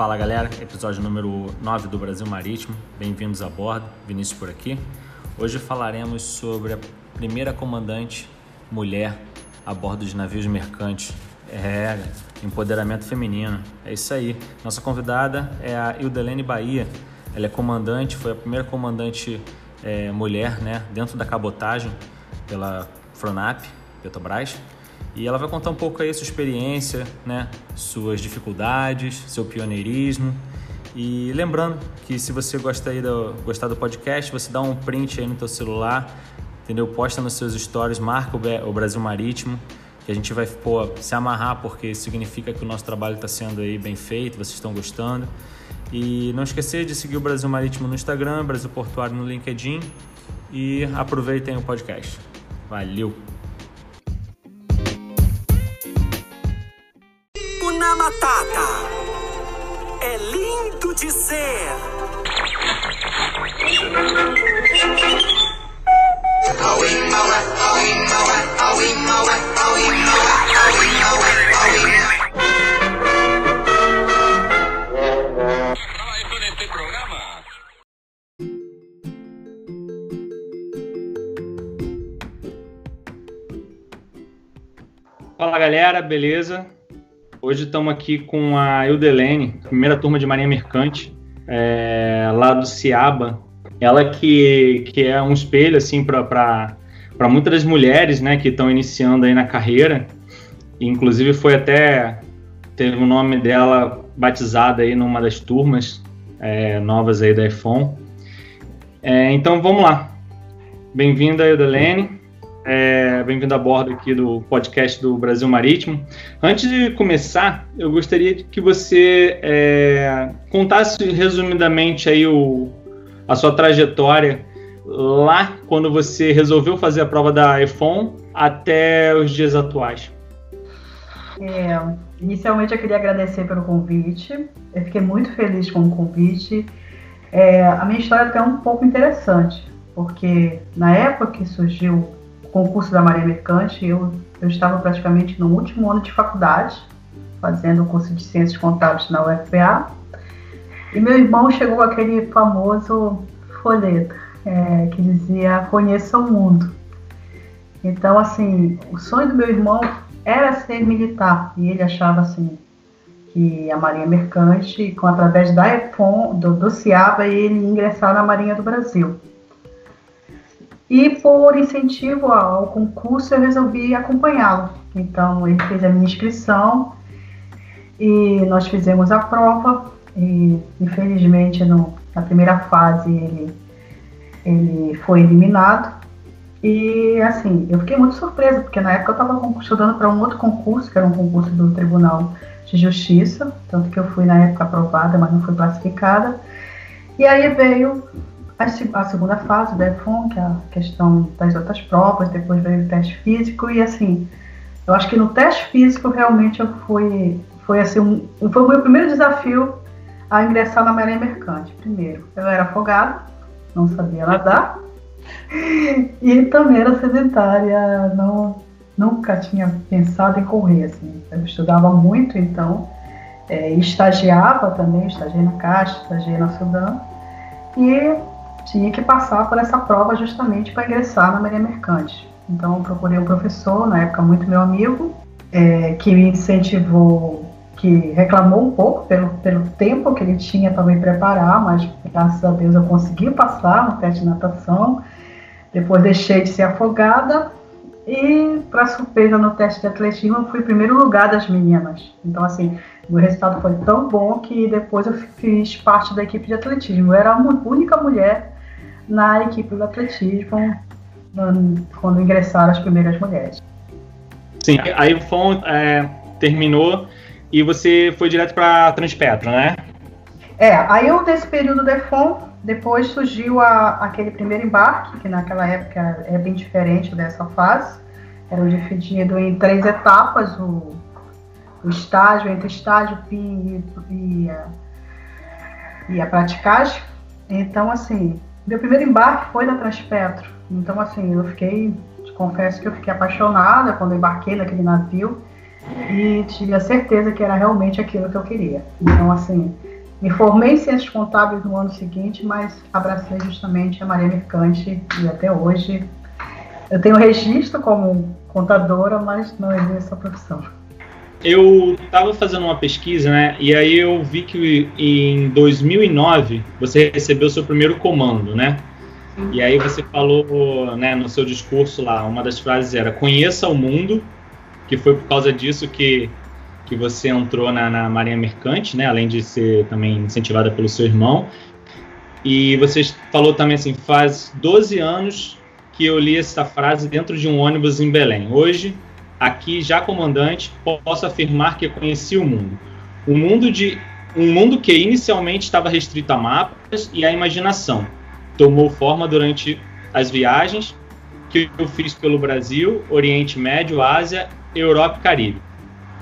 Fala galera, episódio número 9 do Brasil Marítimo. Bem-vindos a bordo, Vinícius por aqui. Hoje falaremos sobre a primeira comandante mulher a bordo de navios mercantes. É, empoderamento feminino. É isso aí. Nossa convidada é a Ildelene Bahia. Ela é comandante, foi a primeira comandante é, mulher né, dentro da cabotagem pela Fronap, Petrobras. E ela vai contar um pouco aí sua experiência, né, suas dificuldades, seu pioneirismo. E lembrando que se você gosta aí do, gostar do podcast, você dá um print aí no teu celular, entendeu? Posta nos seus stories, marca o Brasil Marítimo, que a gente vai pô, se amarrar porque significa que o nosso trabalho está sendo aí bem feito, vocês estão gostando. E não esquecer de seguir o Brasil Marítimo no Instagram, Brasil Portuário no LinkedIn e aproveitem o podcast. Valeu! Matata é lindo de ser. Fala galera, beleza? Hoje estamos aqui com a Eudelene, primeira turma de Marinha Mercante, é, lá do Ciaba. Ela que, que é um espelho assim para muitas das mulheres né, que estão iniciando aí na carreira. Inclusive foi até teve o nome dela batizada aí numa das turmas é, novas aí da iPhone. É, então vamos lá. Bem-vinda, Eudelene. É, Bem-vindo a bordo aqui do podcast do Brasil Marítimo. Antes de começar, eu gostaria que você é, contasse resumidamente aí o, a sua trajetória lá quando você resolveu fazer a prova da iPhone até os dias atuais. É, inicialmente eu queria agradecer pelo convite. Eu fiquei muito feliz com o convite. É, a minha história é até um pouco interessante, porque na época que surgiu concurso da Marinha Mercante, eu, eu estava praticamente no último ano de faculdade, fazendo o curso de Ciências Contábeis na UFPA, e meu irmão chegou com aquele famoso folheto é, que dizia Conheça o Mundo. Então, assim, o sonho do meu irmão era ser militar, e ele achava assim que a Marinha Mercante, com através da EFON, do, do CIABA, ele ingressar na Marinha do Brasil. E por incentivo ao concurso, eu resolvi acompanhá-lo. Então, ele fez a minha inscrição e nós fizemos a prova. E, infelizmente, no, na primeira fase, ele, ele foi eliminado. E, assim, eu fiquei muito surpresa, porque na época eu estava estudando para um outro concurso, que era um concurso do Tribunal de Justiça, tanto que eu fui na época aprovada, mas não fui classificada. E aí veio a, segunda fase da EFON, que é a questão das outras provas, depois veio o teste físico, e assim, eu acho que no teste físico realmente eu fui, foi assim, um, foi o meu primeiro desafio a ingressar na Marinha Mercante. Primeiro, eu era afogada, não sabia nadar, e também era sedentária, não, nunca tinha pensado em correr, assim, eu estudava muito, então, é, estagiava também, estagiei na Caixa, estagiei na Sudão, e tinha que passar por essa prova justamente para ingressar na Marinha Mercante. Então, eu procurei um professor, na época muito meu amigo, é, que me incentivou, que reclamou um pouco pelo, pelo tempo que ele tinha para me preparar, mas graças a Deus eu consegui passar no teste de natação. Depois deixei de ser afogada e, para surpresa, no teste de atletismo, fui primeiro lugar das meninas. Então, assim, o resultado foi tão bom que depois eu fiz parte da equipe de atletismo. Eu era a única mulher na equipe do atletismo quando ingressaram as primeiras mulheres. Sim, aí o FON é, terminou e você foi direto para Transpetro, né? É, aí eu nesse período do EFON, depois surgiu a, aquele primeiro embarque, que naquela época é bem diferente dessa fase. Era dividido em três etapas, o o estágio, entre estágio, PIN e, e, a, e a praticagem. Então, assim, meu primeiro embarque foi da Transpetro. Então, assim, eu fiquei, confesso que eu fiquei apaixonada quando embarquei naquele navio e tive a certeza que era realmente aquilo que eu queria. Então, assim, Me formei em Ciências Contábeis no ano seguinte, mas abracei justamente a Maria Mercante e até hoje eu tenho registro como contadora, mas não exerço a profissão. Eu estava fazendo uma pesquisa, né? E aí eu vi que em 2009 você recebeu seu primeiro comando, né? E aí você falou, né, no seu discurso lá, uma das frases era conheça o mundo, que foi por causa disso que que você entrou na, na Marinha Mercante, né? Além de ser também incentivada pelo seu irmão. E você falou também assim, faz 12 anos que eu li essa frase dentro de um ônibus em Belém. Hoje, aqui já comandante, posso afirmar que conheci o mundo. Um mundo de um mundo que inicialmente estava restrito a mapas e a imaginação. Tomou forma durante as viagens que eu fiz pelo Brasil, Oriente Médio, Ásia, Europa e Caribe.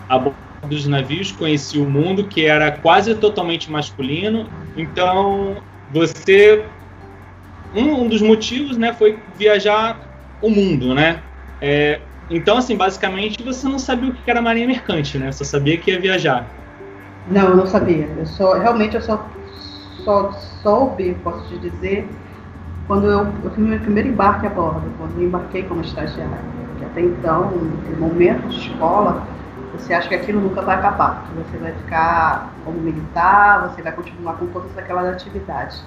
A dos navios, conheci o mundo que era quase totalmente masculino. Então, você um, um dos motivos, né, foi viajar o mundo, né? É, então, assim, basicamente, você não sabia o que era marinha mercante, né? Você sabia que ia viajar. Não, eu não sabia. Eu só, realmente, eu só, só soube, posso te dizer, quando eu, eu fiz meu primeiro embarque a bordo, quando eu embarquei como estagiária. Que até então, no momento de escola, você acha que aquilo nunca vai acabar, que você vai ficar como militar, você vai continuar com todas aquelas atividades.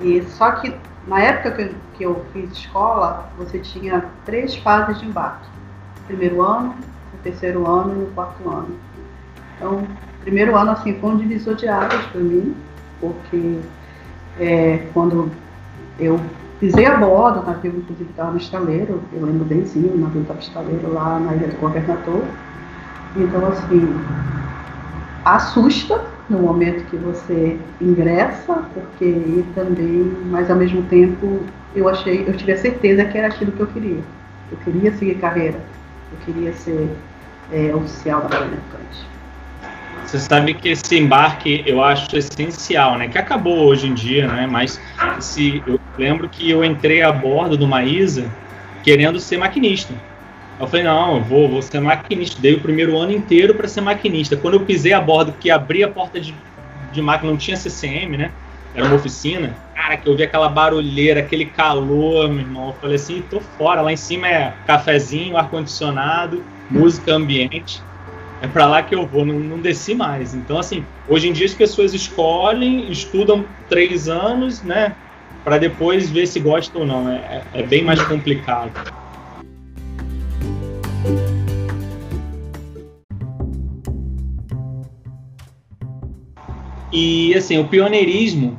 E só que na época que eu, que eu fiz escola, você tinha três fases de embarque: primeiro ano, o terceiro ano e o quarto ano. Então, primeiro ano assim foi um divisor de águas para mim, porque é, quando eu pisei a bordo, o navio inclusive estava no estaleiro, eu lembro benzinho, o navio estava estaleiro lá na Ilha do Governador. Então, assim, assusta no momento que você ingressa, porque também, mas ao mesmo tempo, eu achei, eu tive a certeza que era aquilo que eu queria. Eu queria seguir carreira, eu queria ser é, oficial da Marinha Mercante. Você sabe que esse embarque eu acho essencial, né? Que acabou hoje em dia, né? Mas se eu lembro que eu entrei a bordo do Maísa querendo ser maquinista. Eu falei, não, eu vou, vou ser maquinista. Dei o primeiro ano inteiro para ser maquinista. Quando eu pisei a bordo, que abri a porta de, de máquina, não tinha CCM, né? Era uma oficina. Cara, que eu vi aquela barulheira, aquele calor, meu irmão. Eu falei assim, tô fora. Lá em cima é cafezinho, ar-condicionado, música ambiente. É para lá que eu vou, não, não desci mais. Então, assim, hoje em dia as pessoas escolhem, estudam três anos, né? Para depois ver se gostam ou não. É, é bem mais complicado. E assim, o pioneirismo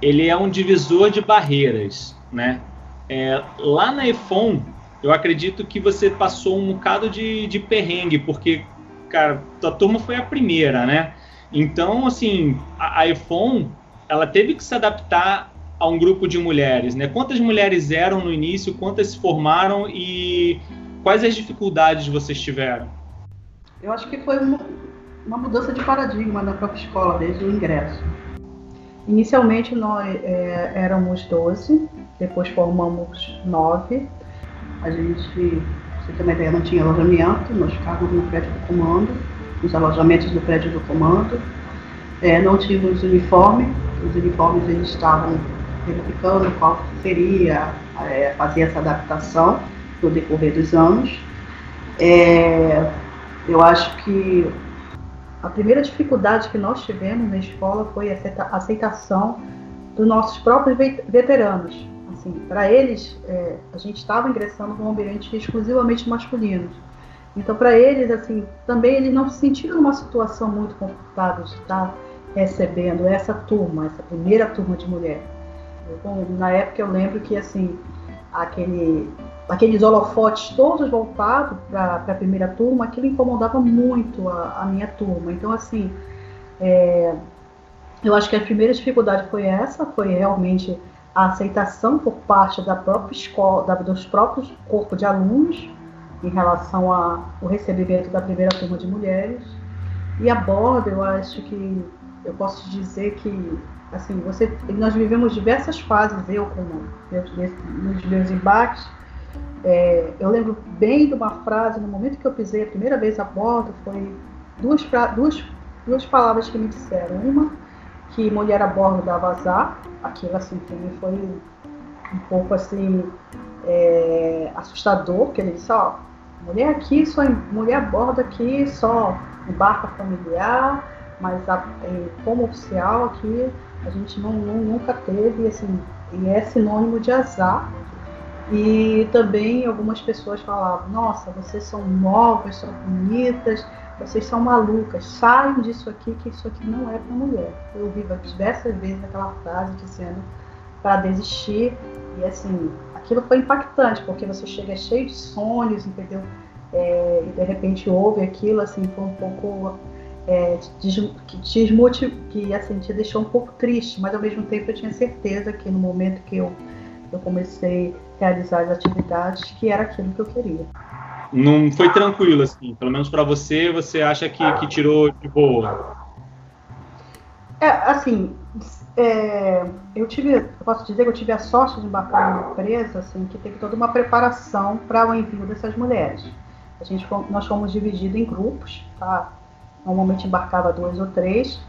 ele é um divisor de barreiras, né? É, lá na EFON, eu acredito que você passou um bocado de, de perrengue, porque, cara, tua turma foi a primeira, né? Então, assim, a, a EFON, ela teve que se adaptar a um grupo de mulheres, né? Quantas mulheres eram no início, quantas se formaram e quais as dificuldades vocês tiveram? Eu acho que foi uma mudança de paradigma na própria escola desde o ingresso. Inicialmente nós é, éramos 12, depois formamos 9. A gente, você uma ideia, não tinha alojamento, nós ficávamos no prédio do comando, nos alojamentos do prédio do comando. É, não tínhamos uniforme, os uniformes eles estavam verificando qual seria é, fazer essa adaptação no decorrer dos anos. É, eu acho que a primeira dificuldade que nós tivemos na escola foi a aceitação dos nossos próprios veteranos. Assim, para eles, é, a gente estava ingressando num ambiente exclusivamente masculino. Então, para eles, assim, também eles não se sentiram numa situação muito confortável de estar recebendo essa turma, essa primeira turma de mulher. Bom, na época eu lembro que assim aquele aqueles holofotes todos voltados para a primeira turma, aquilo incomodava muito a, a minha turma. Então, assim, é, eu acho que a primeira dificuldade foi essa, foi realmente a aceitação por parte da própria escola, da, dos próprios corpos de alunos em relação ao recebimento da primeira turma de mulheres. E a borda, eu acho que eu posso dizer que assim, você, nós vivemos diversas fases, eu como nos meus embates, é, eu lembro bem de uma frase, no momento que eu pisei a primeira vez a bordo, foi duas, duas, duas palavras que me disseram. Uma, que mulher a bordo dava azar. Aquilo assim também foi um pouco assim é, assustador, porque ele disse, ó, mulher aqui, só mulher a bordo aqui, só em barca familiar, mas a, como oficial aqui a gente não, não, nunca teve, assim, e é sinônimo de azar. E também algumas pessoas falavam, nossa, vocês são novas, são bonitas, vocês são malucas, saiam disso aqui, que isso aqui não é para mulher. Eu ouvi diversas vezes aquela frase dizendo para desistir, e assim, aquilo foi impactante, porque você chega cheio de sonhos, entendeu? É, e de repente ouve aquilo, assim, foi um pouco é, que, te, que assim, te deixou um pouco triste, mas ao mesmo tempo eu tinha certeza que no momento que eu, eu comecei a realizar as atividades, que era aquilo que eu queria não foi tranquilo, assim. Pelo menos para você, você acha que, que tirou de boa? É, assim, é, eu tive, eu posso dizer que eu tive a sorte de embarcar numa empresa, assim, que teve toda uma preparação para o envio dessas mulheres. A gente, nós fomos divididos em grupos, tá? Normalmente embarcava dois ou três.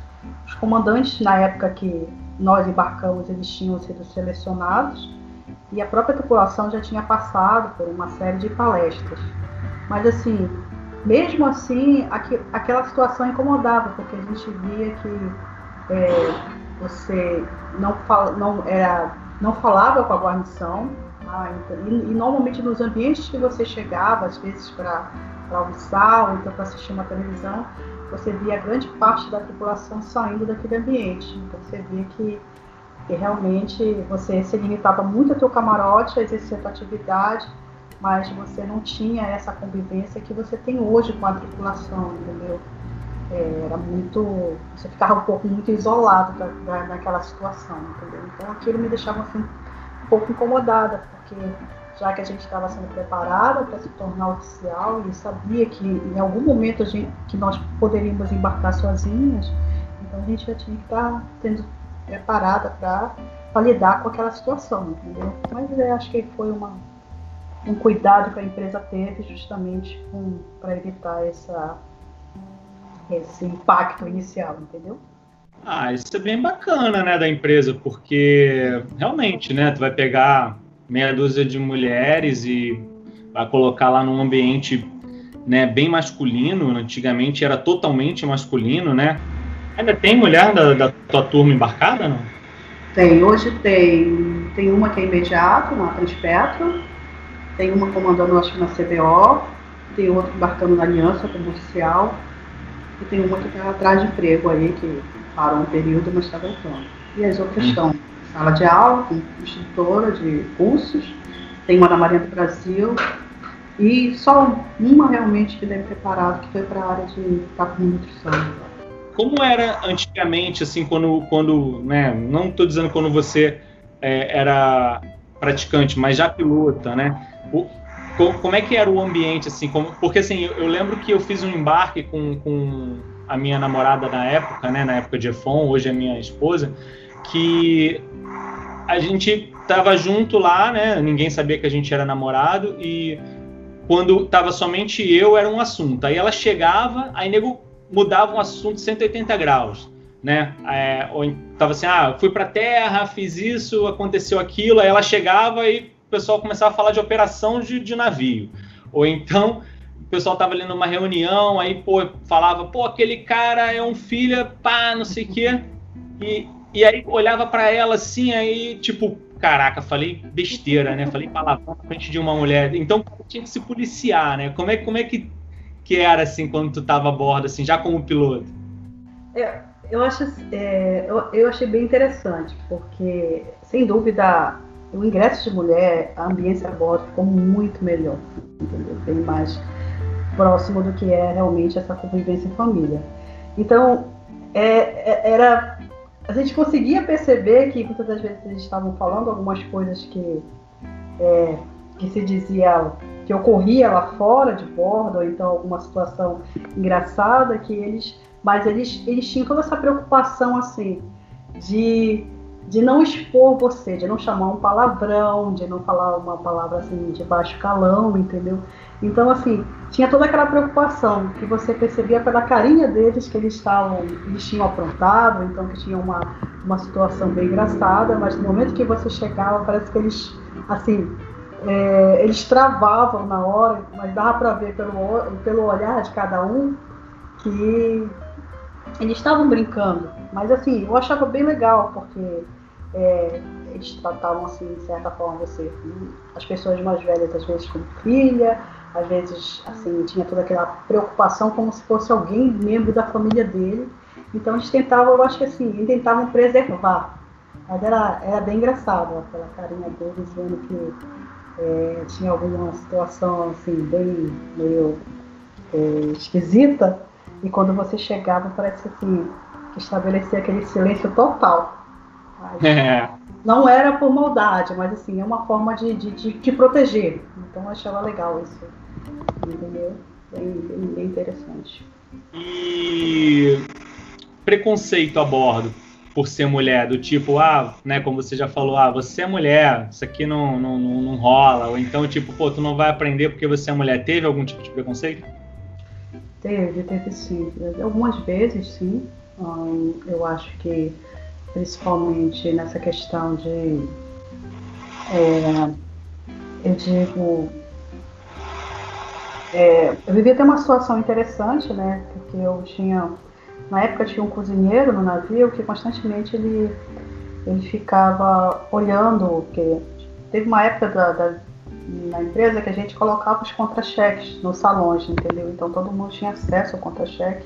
Os comandantes, na época que nós embarcamos, eles tinham sido selecionados e a própria tripulação já tinha passado por uma série de palestras. Mas assim, mesmo assim, aqu aquela situação incomodava, porque a gente via que é, você não, fala, não, era, não falava com a guarnição, tá? então, e, e, normalmente nos ambientes que você chegava, às vezes para almoçar ou então para assistir uma televisão, você via grande parte da tripulação saindo daquele ambiente. Então você via que, que realmente você se limitava muito ao teu camarote, a exercer a tua atividade, mas você não tinha essa convivência que você tem hoje com a tripulação, entendeu? É, era muito. Você ficava um pouco muito isolado da, da, situação, entendeu? Então aquilo me deixava assim, um pouco incomodada, porque já que a gente estava sendo preparada para se tornar oficial e sabia que em algum momento a gente, que nós poderíamos embarcar sozinhas, então a gente já tinha que estar tá tendo preparada para lidar com aquela situação, entendeu? Mas eu acho que foi uma um cuidado que a empresa teve justamente para evitar essa, esse impacto inicial, entendeu? Ah, isso é bem bacana, né, da empresa, porque realmente, né, tu vai pegar meia dúzia de mulheres e vai colocar lá num ambiente, né, bem masculino. Antigamente era totalmente masculino, né? Ainda tem mulher da, da tua turma embarcada, não? Tem, hoje tem, tem uma que é imediato, na Transpetro, tem uma comandando, acho que na CBO, tem outra embarcando na Aliança como oficial, e tem uma que está atrás de emprego aí, que parou um período, mas está voltando. E as outras hum. estão sala de aula, com instrutora de cursos, tem uma na Marinha do Brasil, e só uma realmente que deve preparado, que foi para a área de com nutrição. Como era antigamente, assim, quando, quando né, não estou dizendo quando você é, era praticante, mas já pilota, né? O, como é que era o ambiente, assim? Como, porque, assim, eu, eu, lembro que eu fiz um embarque com, com a minha namorada na época, né? Na época de EFON, hoje é minha esposa, que a gente tava junto lá, né? Ninguém sabia que a gente era namorado e quando tava somente eu, era um assunto. Aí ela chegava, aí nego mudava um assunto 180 graus, né? É, ou tava assim, ah, fui pra terra, fiz isso, aconteceu aquilo, aí ela chegava e pessoal começava a falar de operação de, de navio. Ou então o pessoal tava ali numa reunião, aí pô, falava, pô, aquele cara é um filho, pá, não sei o quê. E, e aí olhava para ela assim, aí tipo, caraca, falei besteira, né? Falei palavrão na frente de uma mulher. Então tinha que se policiar, né? Como é, como é que, que era assim quando tu tava a bordo, assim, já como piloto? Eu, eu acho, é, eu, eu achei bem interessante, porque sem dúvida o ingresso de mulher, a ambiência a bordo ficou muito melhor, entendeu? Bem mais próximo do que é realmente essa convivência em família. Então, é, é, era a gente conseguia perceber que muitas das vezes eles estavam falando algumas coisas que é, que se dizia que ocorria lá fora de bordo, ou então alguma situação engraçada que eles, mas eles eles tinham toda essa preocupação assim de de não expor você, de não chamar um palavrão, de não falar uma palavra assim de baixo calão, entendeu? Então, assim, tinha toda aquela preocupação que você percebia pela carinha deles que eles estavam, eles tinham aprontado, então que tinha uma, uma situação bem engraçada, mas no momento que você chegava, parece que eles, assim, é, eles travavam na hora, mas dava para ver pelo, pelo olhar de cada um que eles estavam brincando. Mas assim, eu achava bem legal, porque é, eles tratavam assim, de certa forma, você, as pessoas mais velhas às vezes como filha, às vezes assim, tinha toda aquela preocupação como se fosse alguém membro da família dele. Então eles tentavam, eu acho que assim, tentavam preservar. Mas era, era bem engraçado aquela carinha deles vendo que é, tinha alguma situação assim, bem meio é, esquisita, e quando você chegava parece assim, que estabelecia aquele silêncio total. É. Não era por maldade, mas assim, é uma forma de, de, de, de proteger. Então eu achava legal isso. Entendeu? Bem, bem, bem interessante. E preconceito a bordo por ser mulher, do tipo, ah, né, como você já falou, ah, você é mulher, isso aqui não, não, não, não rola, ou então, tipo, pô, tu não vai aprender porque você é mulher. Teve algum tipo de preconceito? Teve, teve sim. Algumas vezes, sim. Eu acho que, principalmente nessa questão de. É, eu digo. É, eu vivia até uma situação interessante, né? Porque eu tinha na época tinha um cozinheiro no navio que constantemente ele, ele ficava olhando, porque teve uma época da, da, na empresa que a gente colocava os contra-cheques nos salões, entendeu? Então todo mundo tinha acesso ao contra-cheque.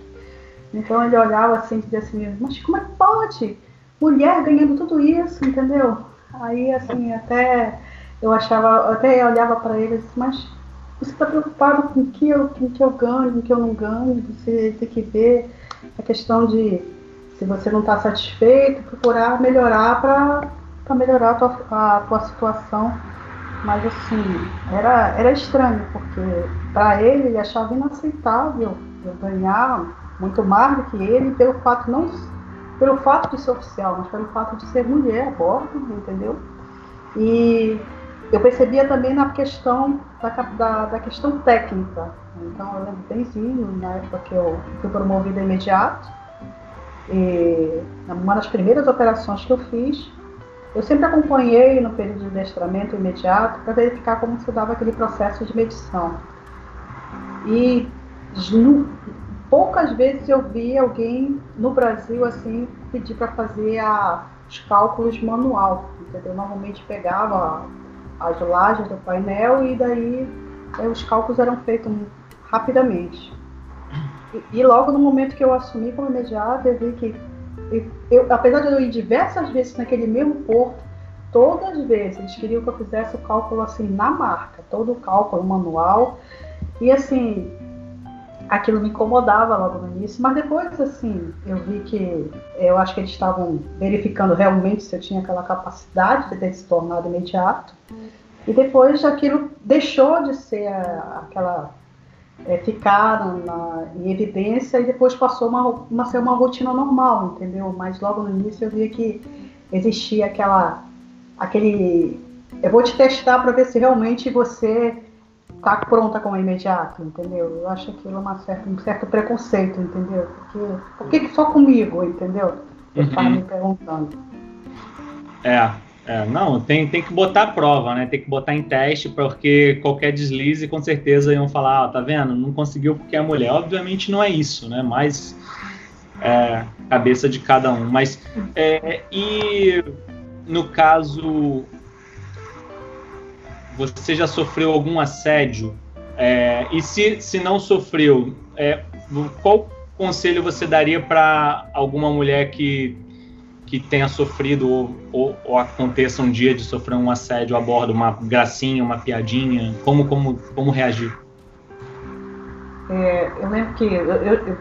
Então ele olhava assim e dizia assim, mas como é que pode? Mulher ganhando tudo isso, entendeu? Aí assim, até eu achava, até eu olhava para ele e disse, mas você está preocupado com o que eu, com que eu ganho, com o que eu não ganho, você tem que ver a questão de, se você não está satisfeito, procurar melhorar para melhorar a tua, a tua situação. Mas assim, era, era estranho, porque para ele ele achava inaceitável eu ganhar muito mais do que ele pelo fato não pelo fato de ser oficial, mas pelo fato de ser mulher a bordo, entendeu? E eu percebia também na questão da, da, da questão técnica. Então eu lembro benzinho, na época que eu fui promovida imediato. E uma das primeiras operações que eu fiz, eu sempre acompanhei no período de adestramento imediato para verificar como se dava aquele processo de medição. E poucas vezes eu vi alguém no Brasil assim pedir para fazer a, os cálculos manual, entendeu? Normalmente pegava as lajes do painel e daí eh, os cálculos eram feitos rapidamente. E, e, logo no momento que eu assumi como imediato, eu vi que, eu, apesar de eu ir diversas vezes naquele mesmo porto, todas as vezes eles queriam que eu fizesse o cálculo assim na marca, todo o cálculo manual. E assim, aquilo me incomodava logo no início, mas depois assim, eu vi que eu acho que eles estavam verificando realmente se eu tinha aquela capacidade de ter se tornado imediato. E depois aquilo deixou de ser aquela é, ficaram na, em evidência e depois passou uma, uma ser uma rotina normal, entendeu? Mas logo no início eu via que existia aquela aquele eu vou te testar para ver se realmente você tá pronta como imediato, entendeu? Eu acho aquilo uma certa, um certo preconceito, entendeu? Porque por que, que só comigo, entendeu? Eu uhum. me perguntando. É, é, não, tem, tem que botar a prova, né? Tem que botar em teste, porque qualquer deslize, com certeza iam falar, ah, tá vendo? Não conseguiu porque é mulher. Obviamente não é isso, né? Mas é, cabeça de cada um. Mas é, e no caso, você já sofreu algum assédio? É, e se, se não sofreu, é, qual conselho você daria para alguma mulher que que tenha sofrido ou, ou, ou, aconteça um dia de sofrer um assédio a bordo, uma gracinha, uma piadinha? Como, como, como reagir? É, eu lembro que eu, eu,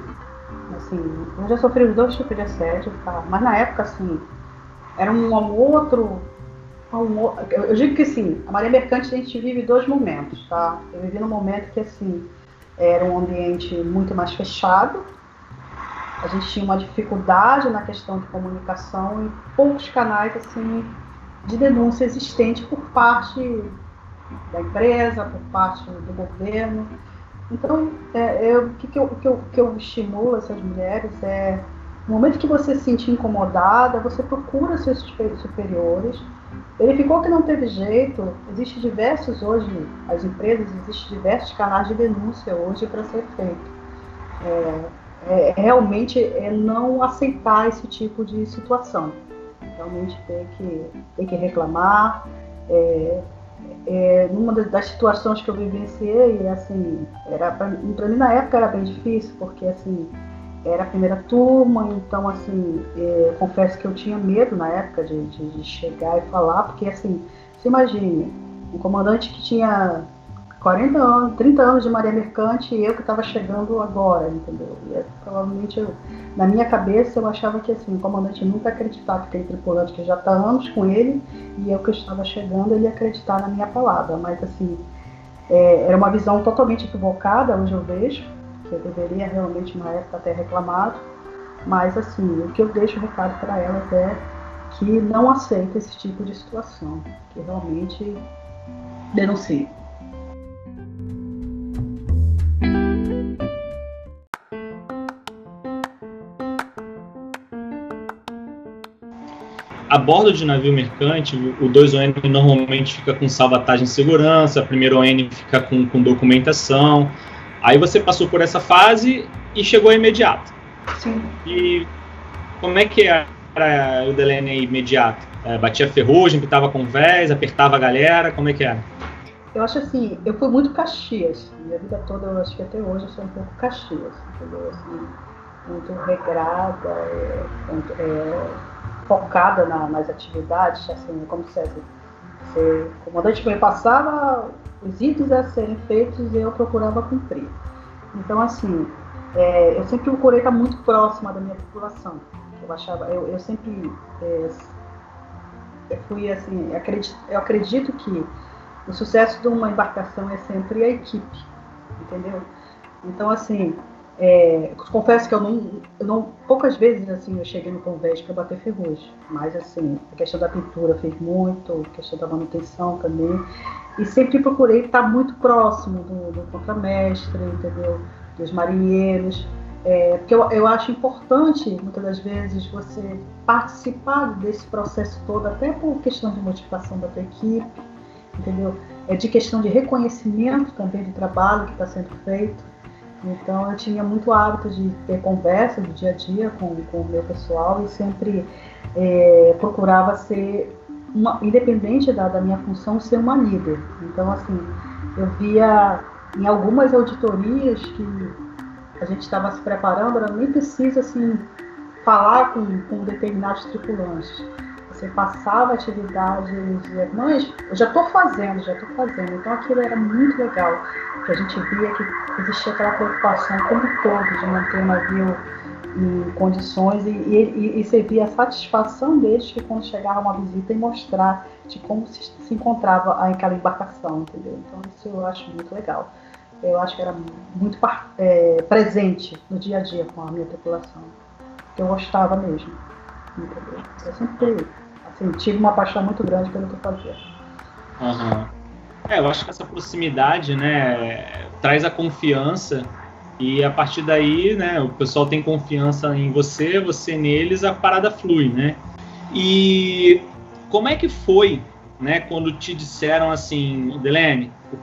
assim, eu já sofri os dois tipos de assédio, tá? mas na época, assim, era um, um outro. Eu digo que assim, a Maria Mercante a gente vive dois momentos, tá? Eu vivi num momento que assim, era um ambiente muito mais fechado, a gente tinha uma dificuldade na questão de comunicação e poucos canais assim de denúncia existente por parte da empresa, por parte do governo. Então, é, eu, o que, eu, que, eu, que eu estimulo essas mulheres é, no momento que você se sentir incomodada, você procura seus superiores, verificou que não teve jeito, existe diversos hoje, as empresas, existem diversos canais de denúncia hoje para ser feito. É, é, realmente é não aceitar esse tipo de situação. Realmente tem que, tem que reclamar, é, é, numa das situações que eu vivenciei, assim, era para mim na época era bem difícil, porque assim, era a primeira turma, então assim, é, confesso que eu tinha medo na época de, de, de, chegar e falar, porque assim, você imagine, um comandante que tinha 40 anos, 30 anos de Maria Mercante e eu que estava chegando agora, entendeu? E provavelmente eu, na minha cabeça eu achava que assim, o comandante nunca acreditava que aquele tripulante que já está anos com ele e eu que estava chegando, ele ia acreditar na minha palavra. Mas assim, é, era uma visão totalmente equivocada, hoje eu vejo, eu deveria realmente na época ter reclamado. Mas assim, o que eu deixo recado para elas é que não aceita esse tipo de situação, que realmente denuncie. A bordo de navio mercante, o 2ON normalmente fica com salvatagem e segurança, o primeiro ON fica com, com documentação. Aí você passou por essa fase e chegou imediato. Sim. E como é que era o DLN imediato? É, batia ferrugem, pitava com vés, apertava a galera, como é que era? Eu acho assim, eu fui muito Caxias. Minha vida toda, eu acho que até hoje eu sou um pouco Caxias, entendeu? Assim, muito regrada, é, é, focada na, nas atividades, assim, como se o comandante me passava os itens a serem feitos eu procurava cumprir. Então, assim, é, eu sempre procurei estar muito próxima da minha população. Eu achava, eu, eu sempre é, eu fui assim, acredito, eu acredito que o sucesso de uma embarcação é sempre a equipe, entendeu? Então, assim, é, confesso que eu não, eu não, poucas vezes assim eu cheguei no convés para bater ferrugem, mas assim a questão da pintura fez muito, a questão da manutenção também, e sempre procurei estar muito próximo do, do contramestre, entendeu? Dos marinheiros, é, porque eu, eu acho importante muitas das vezes você participar desse processo todo, até por questão de motivação da tua equipe, entendeu? É de questão de reconhecimento também do trabalho que está sendo feito. Então eu tinha muito hábito de ter conversa do dia a dia com, com o meu pessoal e sempre é, procurava ser, uma, independente da, da minha função, ser uma líder. Então assim, eu via em algumas auditorias que a gente estava se preparando, era nem precisa assim falar com, com determinados tripulantes. Você passava atividade e dizia, mas eu já estou fazendo, já estou fazendo. Então aquilo era muito legal, que a gente via que existia aquela preocupação como todo de manter o navio em condições e, e, e, via a satisfação deles que quando chegava uma visita e mostrar de como se, se encontrava aquela embarcação, entendeu? Então isso eu acho muito legal. Eu acho que era muito é, presente no dia a dia com a minha tripulação. Que eu gostava mesmo. Entendeu? Eu sempre assim, tive uma paixão muito grande pelo que eu fazia. Uhum. É, eu acho que essa proximidade, né, traz a confiança e a partir daí, né, o pessoal tem confiança em você, você neles, a parada flui, né? E como é que foi, né, quando te disseram assim, Delene, o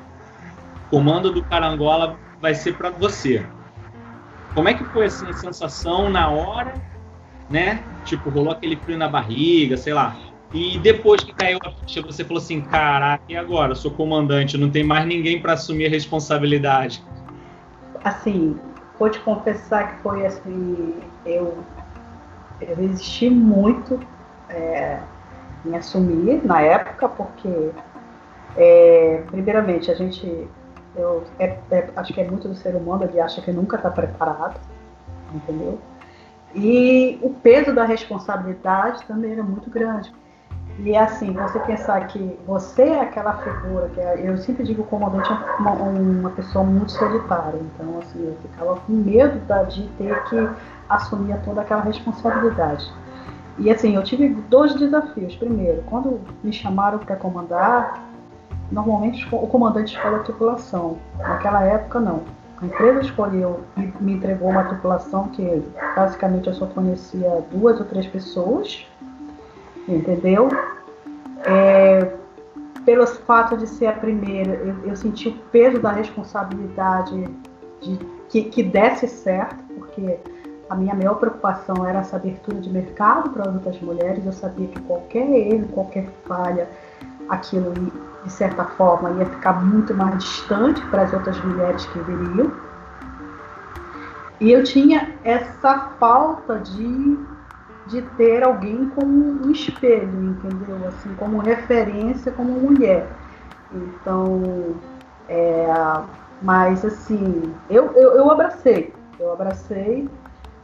comando do Carangola vai ser para você? Como é que foi assim, a sensação na hora né? Tipo, rolou aquele frio na barriga, sei lá. E depois que caiu a ficha, você falou assim: caraca, e agora? Eu sou comandante, não tem mais ninguém para assumir a responsabilidade. Assim, vou te confessar que foi assim: eu, eu resisti muito é, em assumir na época, porque, é, primeiramente, a gente. Eu, é, é, acho que é muito do ser humano, ele acha que nunca está preparado, entendeu? E o peso da responsabilidade também era muito grande. E assim, você pensar que você é aquela figura, que é, eu sempre digo que o comandante é uma, uma, pessoa muito solitária. Então, assim, eu ficava com medo de ter que assumir toda aquela responsabilidade. E assim, eu tive dois desafios. Primeiro, quando me chamaram para comandar, normalmente o comandante escolhe a tripulação. Naquela época, não. A empresa escolheu e me entregou uma tripulação que basicamente eu só conhecia duas ou três pessoas entendeu? É, pelo fato de ser a primeira, eu, eu, senti o peso da responsabilidade de que, que desse certo, porque a minha maior preocupação era essa abertura de mercado para as outras mulheres. Eu sabia que qualquer erro, qualquer falha, aquilo de certa forma ia ficar muito mais distante para as outras mulheres que viriam. E eu tinha essa falta de de ter alguém como um espelho, entendeu? Assim, como referência, como mulher. Então, é, mas assim, eu, eu, eu abracei, eu abracei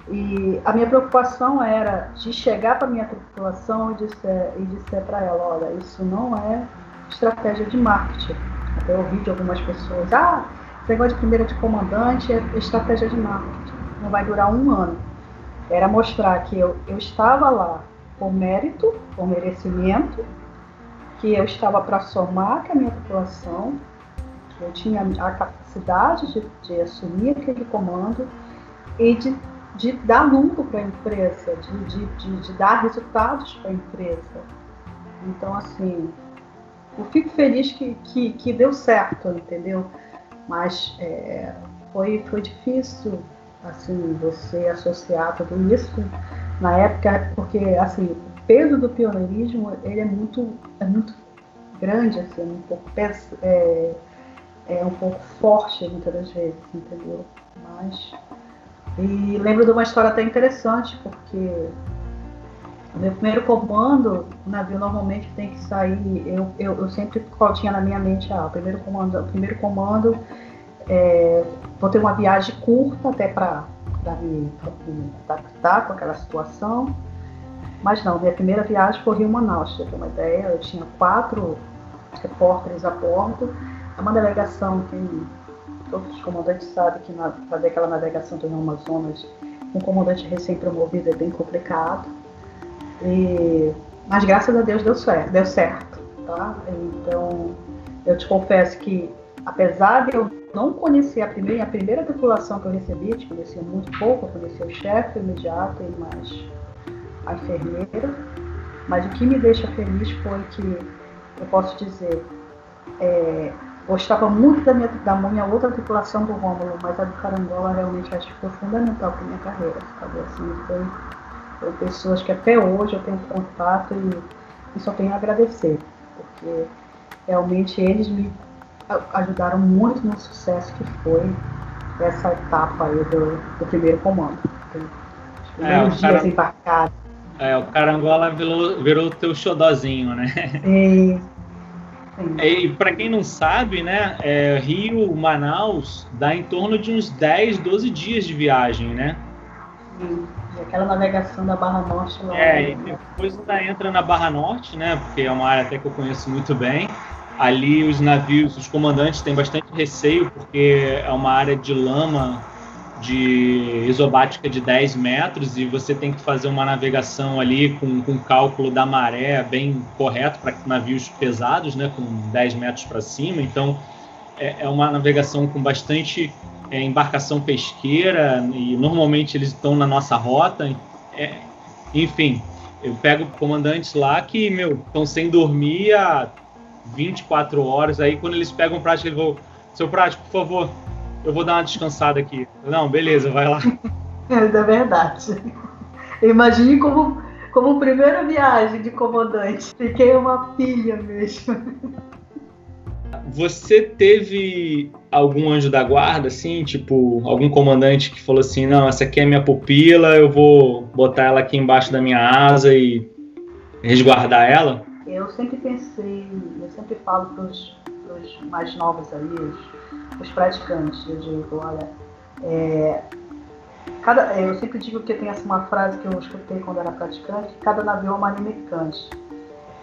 e a minha preocupação era de chegar para minha tripulação e disser, e disser para ela, olha, isso não é estratégia de marketing. Até ouvi de algumas pessoas, ah, esse negócio de primeira de comandante é estratégia de marketing. Não vai durar um ano era mostrar que eu, eu estava lá por mérito, por merecimento, que eu estava para somar com a minha população, que eu tinha a capacidade de, de assumir aquele comando e de, de dar lucro para a empresa, de, de dar resultados para a empresa. Então, assim, eu fico feliz que, que, que deu certo, entendeu? Mas é, foi, foi difícil assim, você associar tudo isso na época, porque assim, o peso do pioneirismo ele é muito, é muito grande, assim, um pouco é, é um pouco forte muitas das vezes, entendeu? Mas e lembro de uma história até interessante, porque meu primeiro comando, o navio normalmente tem que sair, eu, eu, eu sempre tinha na minha mente, ah, o primeiro comando, o primeiro comando é, vou ter uma viagem curta até para me, adaptar com aquela situação. Mas não, minha primeira viagem foi Rio Manaus, para ter uma ideia. Eu tinha quatro repórteres a bordo. É uma delegação que todos os comandantes sabem que na, fazer aquela navegação do Rio Amazonas um comandante recém-promovido é bem complicado. E, mas graças a Deus deu certo, deu certo. Tá? Então, eu te confesso que apesar de eu não conhecer a primeira, a primeira tripulação que eu recebi, te conhecia muito pouco, eu conhecia o chefe imediato e mais a enfermeira, mas o que me deixa feliz foi que, eu posso dizer, é, gostava muito da minha, da minha outra tripulação do Rômulo, mas a do Carangola realmente acho que foi fundamental para minha carreira, sabe? Assim, foi, foi pessoas que até hoje eu tenho contato e, e só tenho a agradecer, porque realmente eles me ajudaram muito no sucesso que foi essa etapa aí do, do primeiro comando. Os primeiros é, dias embarcados. É, o Carangola virou, virou o teu xodózinho, né? Sim. Sim. E para quem não sabe, né, é, Rio, Manaus, dá em torno de uns 10, 12 dias de viagem, né? Sim. E aquela navegação da Barra Norte lá. É, e depois ainda entra na Barra Norte, né? Porque é uma área até que eu conheço muito bem ali os navios, os comandantes têm bastante receio, porque é uma área de lama de isobática de 10 metros e você tem que fazer uma navegação ali com, com cálculo da maré bem correto para navios pesados, né, com 10 metros para cima. Então, é, é, uma navegação com bastante é, embarcação pesqueira e normalmente eles estão na nossa rota. É, enfim, eu pego comandantes lá que, meu, estão sem dormir há 24 horas. Aí quando eles pegam prática, eles vão, seu prático, por favor, eu vou dar uma descansada aqui. Não, beleza, vai lá. É verdade. Imagine como, como primeira viagem de comandante. Fiquei uma pilha mesmo. Você teve algum anjo da guarda, assim, tipo, algum comandante que falou assim, não, essa aqui é minha pupila, eu vou botar ela aqui embaixo da minha asa e resguardar ela? Eu sempre pensei, eu sempre falo para os mais novos aí, os, os praticantes, eu digo, olha, é, cada, eu sempre digo que tem uma frase que eu escutei quando era praticante, cada navio é uma mercante.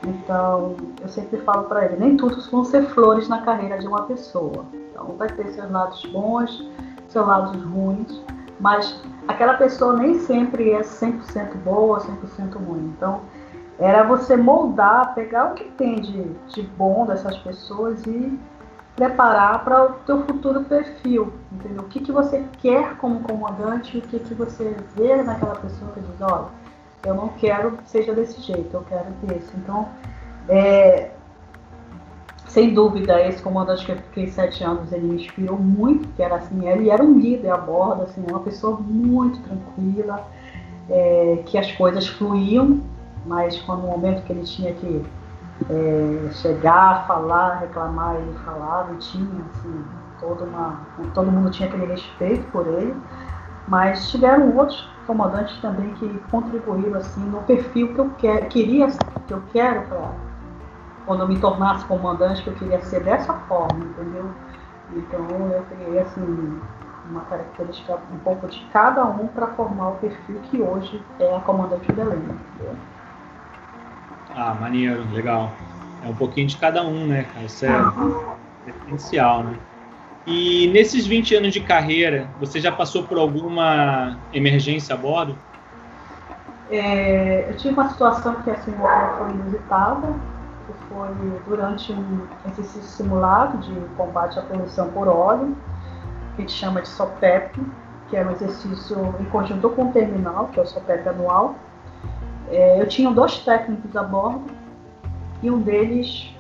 Então, eu sempre falo para ele, nem tudo vão ser flores na carreira de uma pessoa. Então, vai ter seus lados bons, seus lados ruins, mas aquela pessoa nem sempre é 100% boa, 100% ruim. Então, era você moldar, pegar o que tem de, de bom dessas pessoas e preparar para o teu futuro perfil, entendeu? O que, que você quer como comandante, o que, que você vê naquela pessoa que diz, olha, eu não quero que seja desse jeito, eu quero desse. Então, é, sem dúvida, esse comandante que eu fiquei sete anos, ele me inspirou muito, que era assim, ele era um líder a bordo, assim, uma pessoa muito tranquila, é, que as coisas fluíam, mas quando no momento que ele tinha que é, chegar, falar, reclamar, ele falava e tinha, assim, toda uma, todo mundo tinha aquele respeito por ele, mas tiveram outros comandantes também que contribuíram assim no perfil que eu queria, que eu quero para quando eu me tornasse comandante, que eu queria ser dessa forma, entendeu? Então eu criei assim uma característica um pouco de cada um para formar o perfil que hoje é a comandante Belém. Entendeu? Ah, maneiro, legal. É um pouquinho de cada um, né, cara? Isso é essencial, né? E nesses 20 anos de carreira, você já passou por alguma emergência a bordo? É, eu tive uma situação que assim, foi inusitada, que foi durante um exercício simulado de combate à poluição por óleo, que a gente chama de SOPEP, que era um exercício em conjunto com o terminal, que é o SOPEP anual. É, eu tinha dois técnicos a bordo e um deles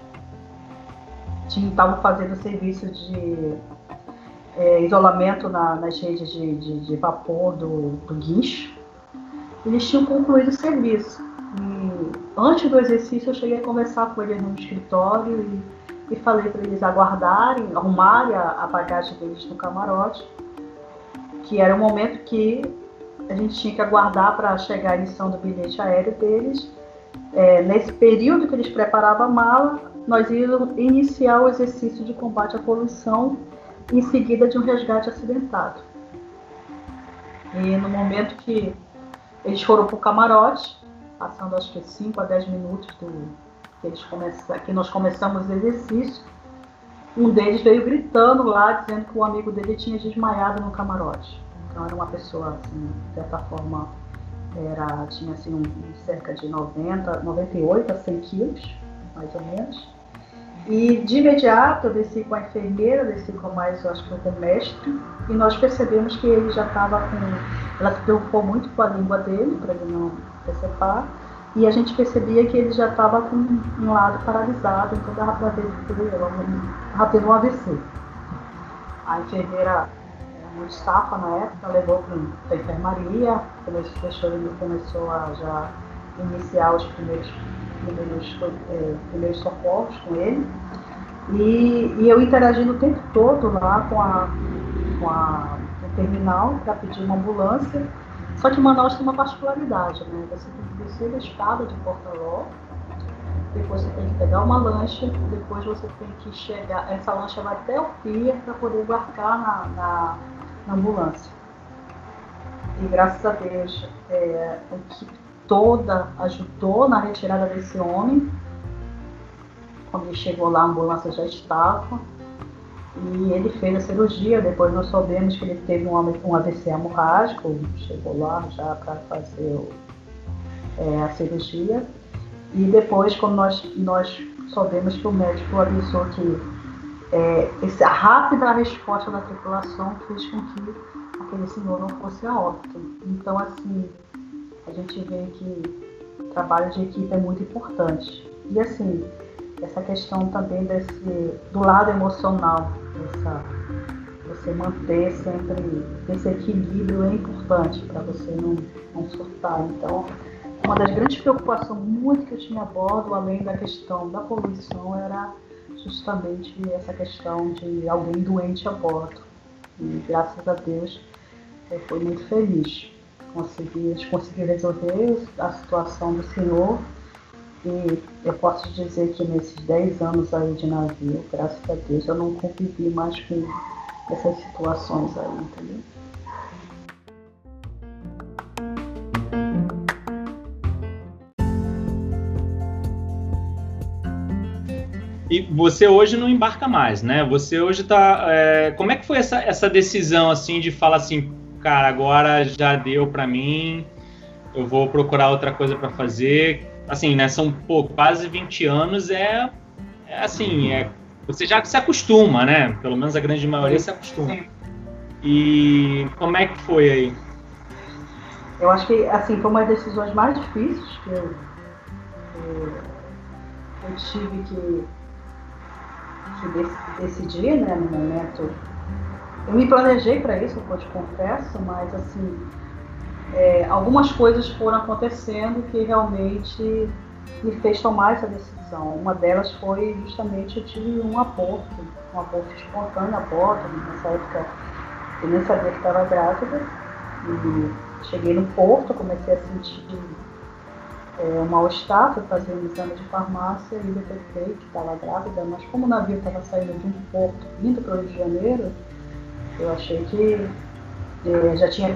estava fazendo serviço de é, isolamento na, nas redes de, de, de vapor do, do, guincho, eles tinham concluído o serviço. E antes do exercício eu cheguei a conversar com eles no escritório e, e falei para eles aguardarem, arrumarem a, a bagagem deles no camarote, que era o momento que a gente tinha que aguardar para chegar a emissão do bilhete aéreo deles. É, nesse período que eles preparavam a mala, nós íamos iniciar o exercício de combate à poluição em seguida de um resgate acidentado. E no momento que eles foram para o camarote, passando acho que 5 a 10 minutos do, que, eles começam, que nós começamos o exercício, um deles veio gritando lá, dizendo que o amigo dele tinha desmaiado no camarote. Então era uma pessoa, assim, de certa forma, era, tinha assim, um, cerca de 90, 98 a 100 quilos, mais ou menos. E de imediato eu desci com a enfermeira, desci com mais, eu acho que com o mestre, e nós percebemos que ele já estava com. Ela se preocupou muito com a língua dele, para ele não decepar, e a gente percebia que ele já estava com um lado paralisado, então dava para ver que ele estava tendo um AVC. A enfermeira muito safa na época, levou para a enfermaria, começou, a já iniciar os primeiros primeiros, é, primeiros socorros com ele. E, e, eu interagindo o tempo todo lá com a, com a o terminal para pedir uma ambulância. Só que Manaus tem uma particularidade, né? Você tem que descer da escada de Porto-Ló, depois você tem que pegar uma lancha, depois você tem que chegar, essa lancha vai até o pier para poder embarcar na, na, na, ambulância. E graças a Deus, é, a equipe toda ajudou na retirada desse homem. Quando ele chegou lá, a ambulância já estava. E ele fez a cirurgia. Depois nós soubemos que ele teve um, AVC hemorrágico. Chegou lá já para fazer é, a cirurgia. E depois, quando nós, nós soubemos que o médico avisou que é, essa rápida resposta da tripulação fez com que aquele senhor não fosse a óbito. Então, assim, a gente vê que o trabalho de equipe é muito importante. E assim, essa questão também desse, do lado emocional, você manter sempre esse equilíbrio é importante para você não, não surtar. Então, uma das grandes preocupações muito que eu tinha a bordo, além da questão da poluição, era justamente essa questão de alguém doente a bordo. E graças a Deus eu fui muito feliz consegui, consegui resolver a situação do senhor. E eu posso dizer que nesses 10 anos aí de navio, graças a Deus, eu não convivi mais com essas situações aí, entendeu? E você hoje não embarca mais, né? Você hoje tá. É, como é que foi essa, essa decisão, assim, de falar assim, cara, agora já deu para mim, eu vou procurar outra coisa para fazer. Assim, né? São pô, quase 20 anos, é, é assim, é, você já se acostuma, né? Pelo menos a grande maioria se acostuma. E como é que foi aí? Eu acho que assim foi uma das decisões mais difíceis que eu, que eu tive que que decidir, né, no momento. Eu me planejei para isso, eu te confesso, mas assim, é, algumas coisas foram acontecendo que realmente me fez tomar essa decisão. Uma delas foi justamente eu tive um aborto, um aborto espontâneo, aborto, nessa época eu nem sabia que estava grávida. E cheguei no porto, comecei a sentir é, um mal-estar, fui fazer um exame de farmácia e detectei que estava grávida, mas como o navio estava saindo de um porto indo para o Rio de Janeiro, eu achei que é, já tinha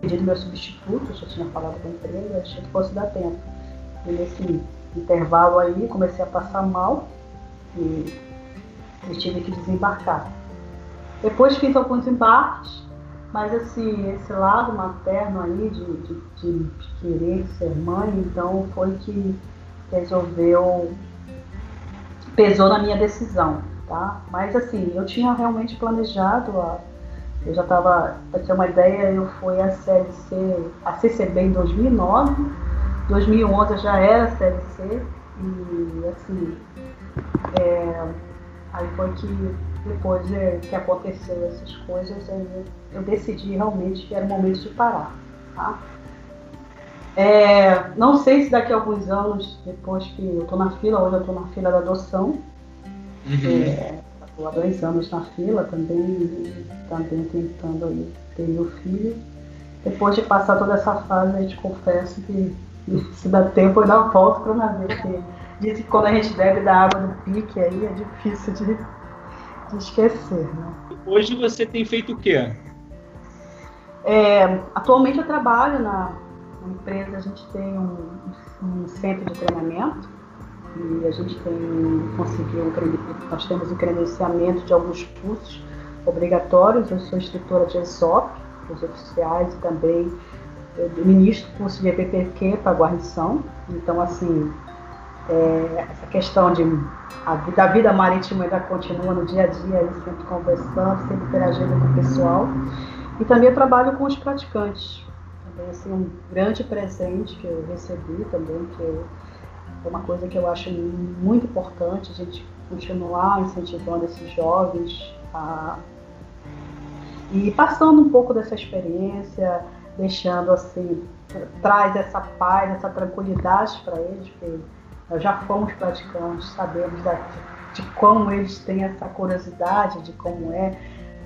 pedido meu substituto, já tinha falado com a empresa, achei que fosse dar tempo. E nesse intervalo aí comecei a passar mal e, e tive que desembarcar. Depois fiz alguns embarques, mas assim, esse lado materno aí de, de, de, querer ser mãe, então foi que resolveu, pesou na minha decisão, tá? Mas assim, eu tinha realmente planejado, a, eu já estava, para ter uma ideia, eu fui a CLC, a CCB em 2009, 2011 eu já era CLC, e assim, é, aí foi que depois é, que aconteceu essas coisas, eu, eu, decidi realmente que era o momento de parar. Tá? É, não sei se daqui a alguns anos, depois que eu estou na fila, hoje eu estou na fila da adoção. Uhum. É, estou há dois anos na fila também, também tentando aí, ter meu filho. Depois de passar toda essa fase, eu te confesso que se dá tempo eu dar uma volta para o navio, porque que quando a gente bebe da água do pique aí é difícil de esquecer. Né? Hoje você tem feito o quê? É, atualmente eu trabalho na, na, empresa, a gente tem um, um, centro de treinamento e a gente tem conseguiu um, nós temos o um credenciamento de alguns cursos obrigatórios. Eu sou instrutora de ESOP, os oficiais e também eu ministro curso de EPPQ para guarnição. Então, assim, é, essa questão de a, da vida marítima ainda continua no dia a dia, sempre conversando, sempre interagindo com o pessoal. E também trabalho com os praticantes. Também assim, um grande presente que eu recebi também, que eu, é uma coisa que eu acho muito importante, a gente continuar incentivando esses jovens a e passando um pouco dessa experiência, deixando assim, traz essa paz, essa tranquilidade para eles, porque nós já fomos praticantes, sabemos de, como eles têm essa curiosidade de como é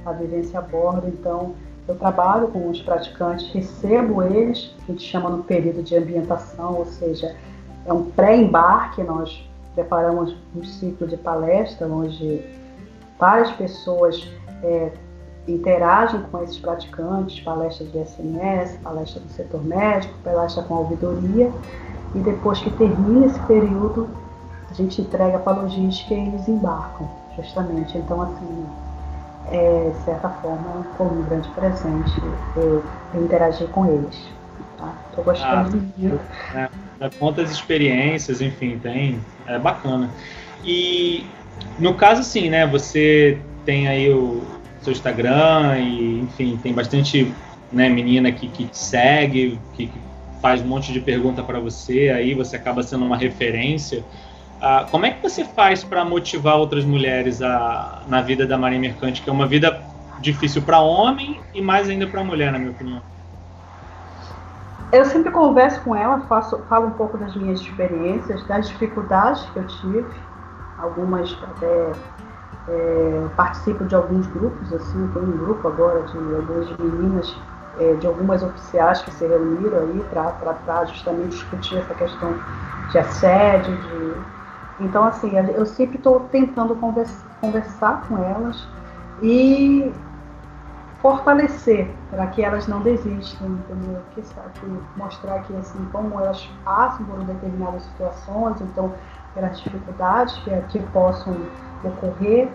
a vivência a bordo. Então, eu trabalho com os praticantes, recebo eles, a gente chama no período de ambientação, ou seja, é um pré-embarque, nós preparamos um ciclo de palestra onde várias pessoas é, interagem com esses praticantes, palestras de SMS, palestra do setor médico, palestra com ouvidoria, e depois que termina esse período, a gente entrega para a logística e eles embarcam, justamente. Então, assim, é, de certa forma, foi um grande presente eu, eu interagir com eles. Estou tá? gostando ah. É, é, quantas experiências, enfim, tem. É bacana. E no caso, assim, né, você tem aí o seu Instagram e, enfim, tem bastante né, menina que, que te segue, que, que faz um monte de pergunta para você, aí você acaba sendo uma referência. Ah, como é que você faz para motivar outras mulheres a, na vida da Marinha Mercante, que é uma vida difícil para homem e mais ainda para mulher, na minha opinião? Eu sempre converso com ela, faço, falo um pouco das minhas experiências, das dificuldades que eu tive, algumas até é, participo de alguns grupos, assim, tem um grupo agora de algumas meninas é, de algumas oficiais que se reuniram aí para tratar justamente discutir essa questão de assédio, de... então assim eu sempre estou tentando conversa, conversar com elas e fortalecer para que elas não desistam, entendeu? Que, que mostrar que assim como elas passam por determinadas situações, então pelas dificuldades que aqui possam ocorrer,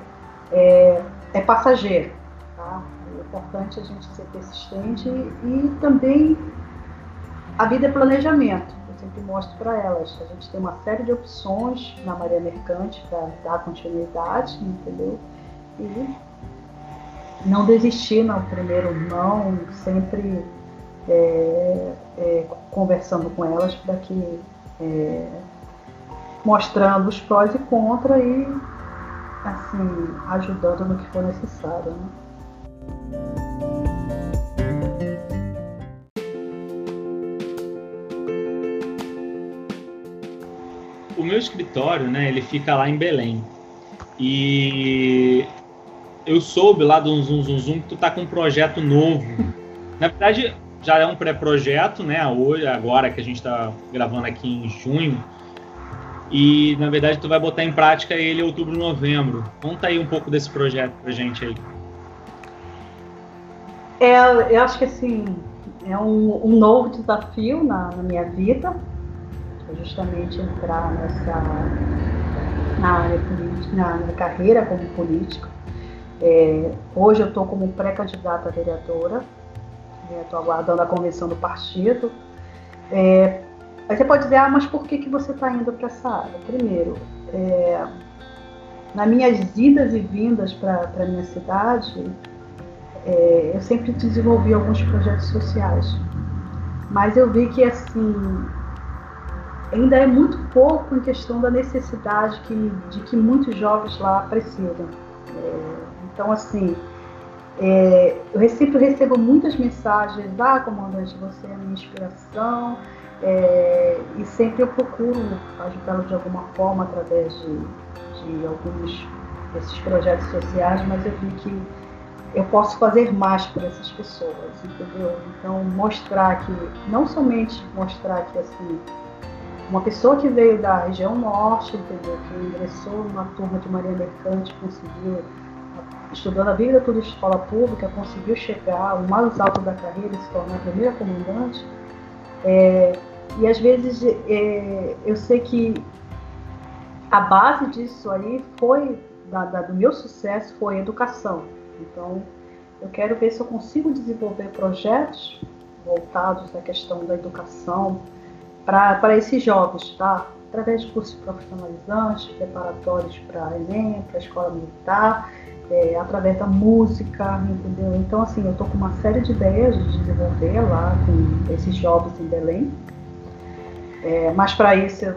é, é passageiro. Tá? Importante a gente ser persistente e também a vida é planejamento. Eu sempre mostro para elas. A gente tem uma série de opções na Maria Mercante para dar continuidade, entendeu? E não desistir no primeiro não, sempre é, é, conversando com elas para que é, mostrando os prós e contras e assim ajudando no que for necessário. Né? O meu escritório, né, ele fica lá em Belém. E eu soube lá do Zoom Zoom Zoom que tu tá com um projeto novo. Na verdade, já é um pré-projeto, né? Hoje, agora que a gente está gravando aqui em junho. E na verdade tu vai botar em prática ele em outubro, novembro. Conta aí um pouco desse projeto pra gente aí. É, eu acho que assim é um, um novo desafio na, na, minha vida, justamente entrar nessa na área política, na, na carreira como político. É, hoje eu estou como pré-candidata a vereadora, estou né, aguardando a convenção do partido. É, aí você pode dizer, ah, mas por que, que você está indo para essa área? Primeiro, é, nas minhas idas e vindas para a minha cidade, é, eu sempre desenvolvi alguns projetos sociais. Mas eu vi que, assim, ainda é muito pouco em questão da necessidade que, de que muitos jovens lá precisam. É, então, assim, é, eu sempre recebo muitas mensagens, ah, comandante, você é minha inspiração, é, e sempre eu procuro ajudá-lo de alguma forma através de, de alguns desses projetos sociais, mas eu vi que eu posso fazer mais por essas pessoas, entendeu? Então, mostrar que, não somente mostrar que, assim, uma pessoa que veio da região norte, entendeu? Que ingressou numa turma de Maria Mercante, conseguiu estudando a vida toda escola pública, conseguiu chegar ao mais alto da carreira se tornar a primeira comandante. É, e às vezes é, eu sei que a base disso aí foi, da, da, do meu sucesso, foi educação. Então, eu quero ver se eu consigo desenvolver projetos voltados à questão da educação para esses jovens, tá? Através de cursos profissionalizantes, preparatórios para Enem, para a escola militar, é, através da música, entendeu? Então, assim, eu tô com uma série de ideias de desenvolver lá com esses jovens em Belém. É, mas para isso,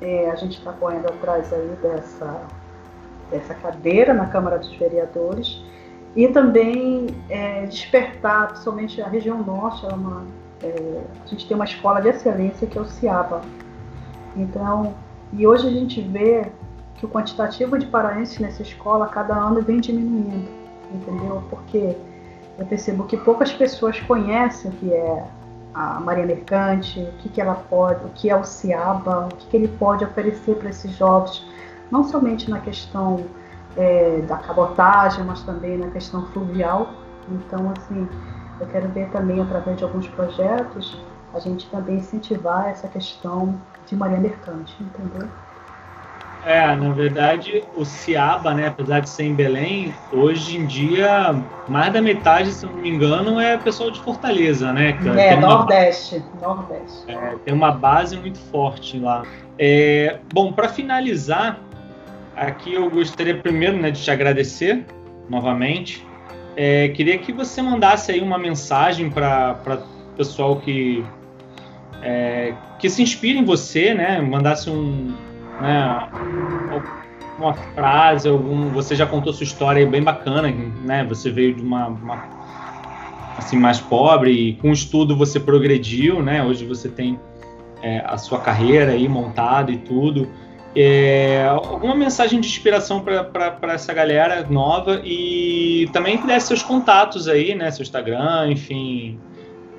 é, a gente está correndo atrás aí dessa, dessa cadeira na Câmara dos Vereadores e também é, despertar, principalmente a região norte, é uma, é, a gente tem uma escola de excelência que é o CIABA. Então, e hoje a gente vê que o quantitativo de paraenses nessa escola cada ano vem diminuindo, entendeu? Porque eu percebo que poucas pessoas conhecem o que é a Maria Mercante, o que, que ela pode, o que é o CIABA, o que, que ele pode oferecer para esses jovens, não somente na questão é, da cabotagem, mas também na questão fluvial. Então, assim, eu quero ver também, através de alguns projetos, a gente também incentivar essa questão de Maria Mercante, entendeu? É, na verdade, o Ciaba, né, apesar de ser em Belém, hoje em dia, mais da metade, se não me engano, é pessoal de Fortaleza, né? É, tem Nordeste. Uma, Nordeste. É, tem uma base muito forte lá. É, bom, para finalizar, aqui eu gostaria primeiro né, de te agradecer novamente. É, queria que você mandasse aí uma mensagem para o pessoal que, é, que se inspira em você, né? Mandasse um né? Uma frase, algum. Você já contou sua história bem bacana, né? Você veio de uma, uma assim mais pobre e com estudo você progrediu, né? Hoje você tem é, a sua carreira aí montada e tudo. É, alguma mensagem de inspiração para essa galera nova e também que desse seus contatos aí, né? Seu Instagram, enfim,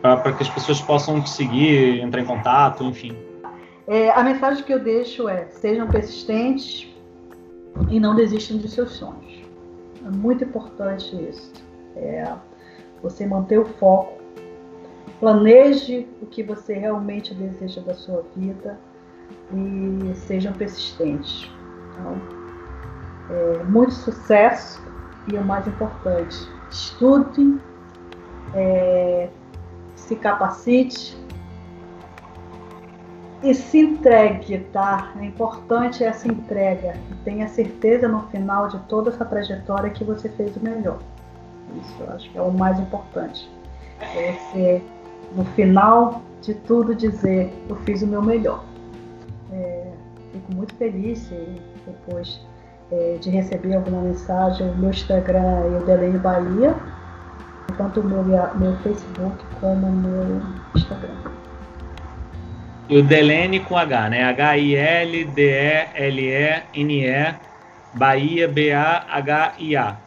para que as pessoas possam te seguir, entrar em contato, enfim. É, a mensagem que eu deixo é: sejam persistentes e não desistam de seus sonhos. É muito importante isso. É, você manter o foco, planeje o que você realmente deseja da sua vida, e sejam persistentes. Então, é, muito sucesso e o mais importante, estude, é, se capacite e se entregue, tá? É importante essa entrega tenha certeza no final de toda essa trajetória que você fez o melhor. Isso eu acho que é o mais importante. É você, no final de tudo, dizer: Eu fiz o meu melhor. É, fico muito feliz depois é, de receber alguma mensagem. O meu Instagram é o Delene Bahia, tanto o meu, meu Facebook como o meu Instagram. E o Delene com H, né? H-I-L-D-E-L-E-N-E, Bahia, B-A-H-I-A.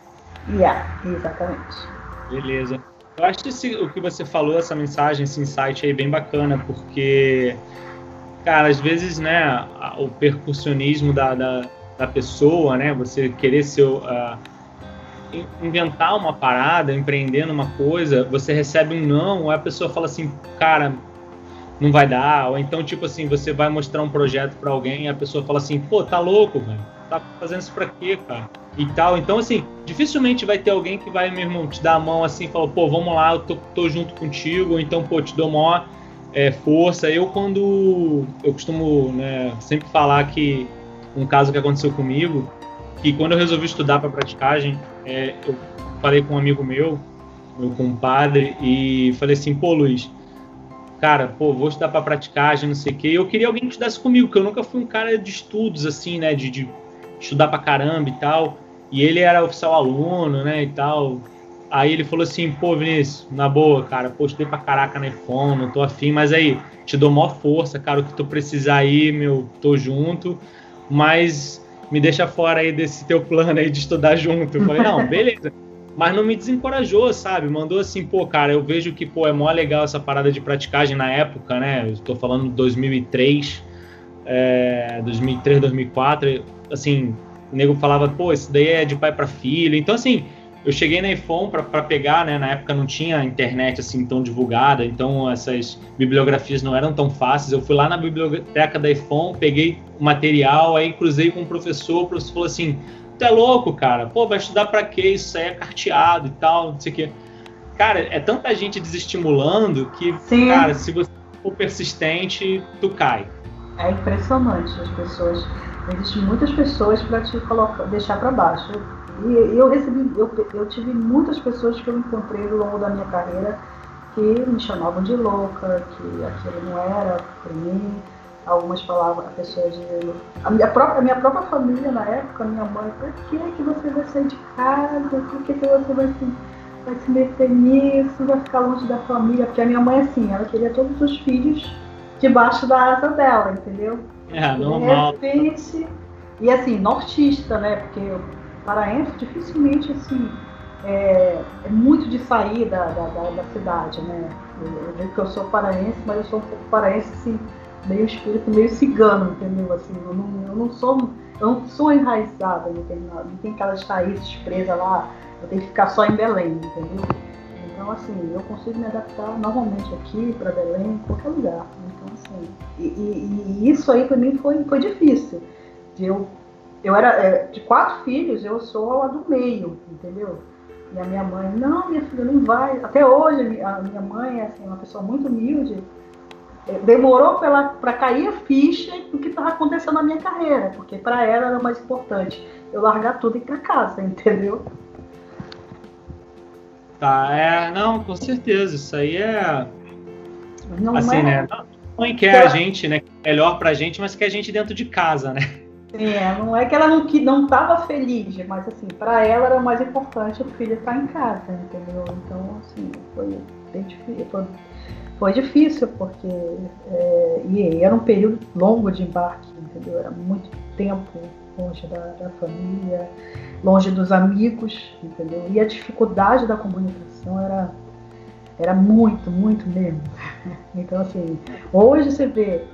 IA, exatamente. Beleza. Eu acho esse, o que você falou, essa mensagem, esse insight aí, bem bacana, porque, cara, às vezes, né, o percussionismo da, da, da pessoa, né, você querer ser. Uh, inventar uma parada, empreender numa coisa, você recebe um não, ou a pessoa fala assim, cara, não vai dar, ou então, tipo assim, você vai mostrar um projeto para alguém e a pessoa fala assim, pô, tá louco, velho, tá fazendo isso pra quê, cara? E tal. Então, assim, dificilmente vai ter alguém que vai, meu irmão, te dar a mão assim falar, pô, vamos lá, eu tô, tô junto contigo, ou então, pô, te dou maior é, força. Eu, quando. Eu costumo né, sempre falar que um caso que aconteceu comigo, que quando eu resolvi estudar para praticagem, é, eu falei com um amigo meu, meu compadre, e falei assim, pô, Luiz, cara, pô, vou estudar para praticagem, não sei o quê. Eu queria alguém que estudasse comigo, porque eu nunca fui um cara de estudos, assim, né, de, de estudar pra caramba e tal. E ele era oficial aluno, né, e tal. Aí ele falou assim, pô, Vinícius, na boa, cara, pô, estudei pra caraca na iPhone, não tô afim, mas aí, te dou maior força, cara, o que tu precisar aí, meu, tô junto, mas me deixa fora aí desse teu plano aí de estudar junto. Eu falei, não, beleza mas não me desencorajou, sabe? Mandou assim, pô, cara, eu vejo que, pô, é mó legal essa parada de praticagem na época, né? Eu tô falando de 2003, é, 2003, 2004, assim, o nego falava, pô, isso daí é de pai para filho. Então, assim, eu cheguei na iPhone para pegar, né? Na época não tinha internet assim tão divulgada, então essas bibliografias não eram tão fáceis. Eu fui lá na biblioteca da iPhone, peguei o material, aí cruzei com o professor, o professor falou assim: Tu é louco, cara. Pô, vai estudar para quê? Isso aí é carteado e tal, não sei o quê. Cara, é tanta gente desestimulando que, Sim. cara, se você for persistente, tu cai. É impressionante as pessoas. Existem muitas pessoas para te colocar, deixar para baixo. E eu recebi, eu, eu tive muitas pessoas que eu encontrei ao longo da minha carreira que me chamavam de louca, que aquilo não era para mim algumas palavras, a pessoa dizendo. A minha própria, a minha própria família na época, minha mãe, por que, que você vai sair de casa? Por que, que você vai se, vai se meter nisso? Vai ficar longe da família? Porque a minha mãe, assim, ela queria todos os filhos debaixo da asa dela, entendeu? É, normal. De repente, e assim, nortista, né? Porque paraense dificilmente assim. É, é, muito de sair da, da, da, da cidade, né? Eu, digo que eu sou paraense, mas eu sou um pouco paraense assim, meio espírito meio cigano, entendeu? Assim, eu não, eu não sou eu não sou enraizada, não tem, não tem aquelas raízes presas lá, eu tenho que ficar só em Belém, entendeu? Então, assim, eu consigo me adaptar normalmente aqui para Belém, em qualquer lugar. Então, assim, e, e, e isso aí para mim foi, foi difícil. Eu, eu era, é, de quatro filhos, eu sou a do meio, entendeu? E a minha mãe, não, minha filha, não vai. Até hoje, a minha mãe é assim, uma pessoa muito humilde, demorou para cair a ficha do que estava acontecendo na minha carreira, porque para ela era mais importante eu largar tudo e ir para casa, entendeu? Tá, é, não, com certeza, isso aí é. Não assim, é... né? Mãe quer a gente, né? Melhor pra gente, mas quer a gente dentro de casa, né? É, não é que ela não que não estava feliz, mas assim, para ela era mais importante o filho estar em casa, entendeu? Então, assim, foi bem difícil, foi foi difícil, porque é, e era um período longo de embarque, entendeu? Era muito tempo longe da, da, família, longe dos amigos, entendeu? E a dificuldade da comunicação era, era muito, muito mesmo. Então, assim, hoje você vê,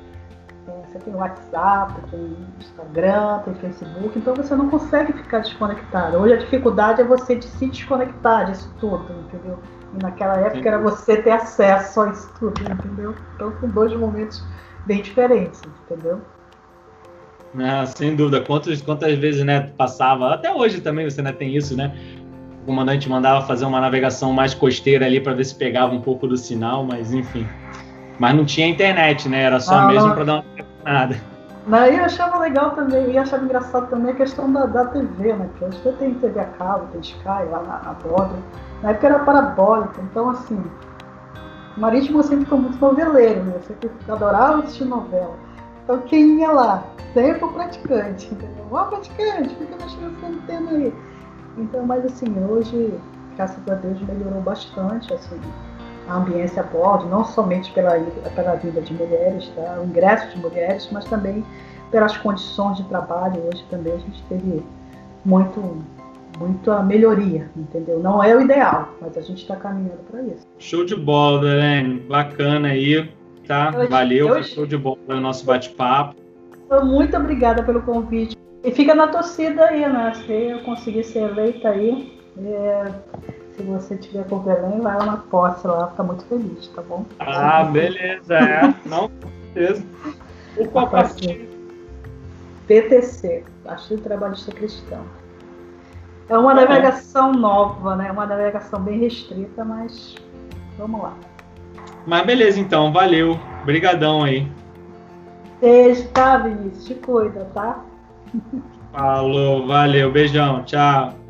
você tem WhatsApp, tem Instagram, tem Facebook, então você não consegue ficar desconectado. Hoje a dificuldade é você de se desconectar disso tudo, entendeu? E naquela época Sim. era você ter acesso a isso tudo, entendeu? Então são dois momentos bem diferentes, entendeu? Ah, sem dúvida. Quantas, quantas vezes né, passava, até hoje também você né, tem isso, né? O comandante mandava fazer uma navegação mais costeira ali para ver se pegava um pouco do sinal, mas enfim. Mas não tinha internet, né? Era só ah, mesmo para dar uma nada. Mas eu achava legal também, e achava engraçado também a questão da, da TV, né? Porque hoje tem TV a cabo, tem Sky lá na, na borda. Na época era parabólica, então assim, o Marítimo sempre foi muito noveleiro, né? Eu sempre adorava assistir novela. Então quem ia lá? Sempre o praticante, entendeu? Ó, praticante, fica mexendo essa antena aí. Então, mas assim, hoje, graças a Deus, melhorou bastante, assim, a ambiência a bordo, não somente pela, pela vida de mulheres, tá? o ingresso de mulheres, mas também pelas condições de trabalho. Hoje também a gente teve muito, muita melhoria, entendeu? Não é o ideal, mas a gente está caminhando para isso. Show de bola, Dani. Bacana aí, tá? Eu, Valeu, eu, show de bola o nosso bate-papo. Muito obrigada pelo convite. E fica na torcida aí, né? Se eu conseguir ser eleita aí, é, se você tiver com Belém, vai lá na posse lá, fica muito feliz, tá bom? Ah, beleza, é. Não, com certeza. E qual partido? PTC, Partido Trabalhista Cristão. É uma é. navegação nova, né? Uma navegação bem restrita, mas vamos lá. Mas beleza, então, valeu. Obrigadão aí. Beijo, tá, Vinícius? Te cuida, tá? Falou, valeu, beijão, tchau.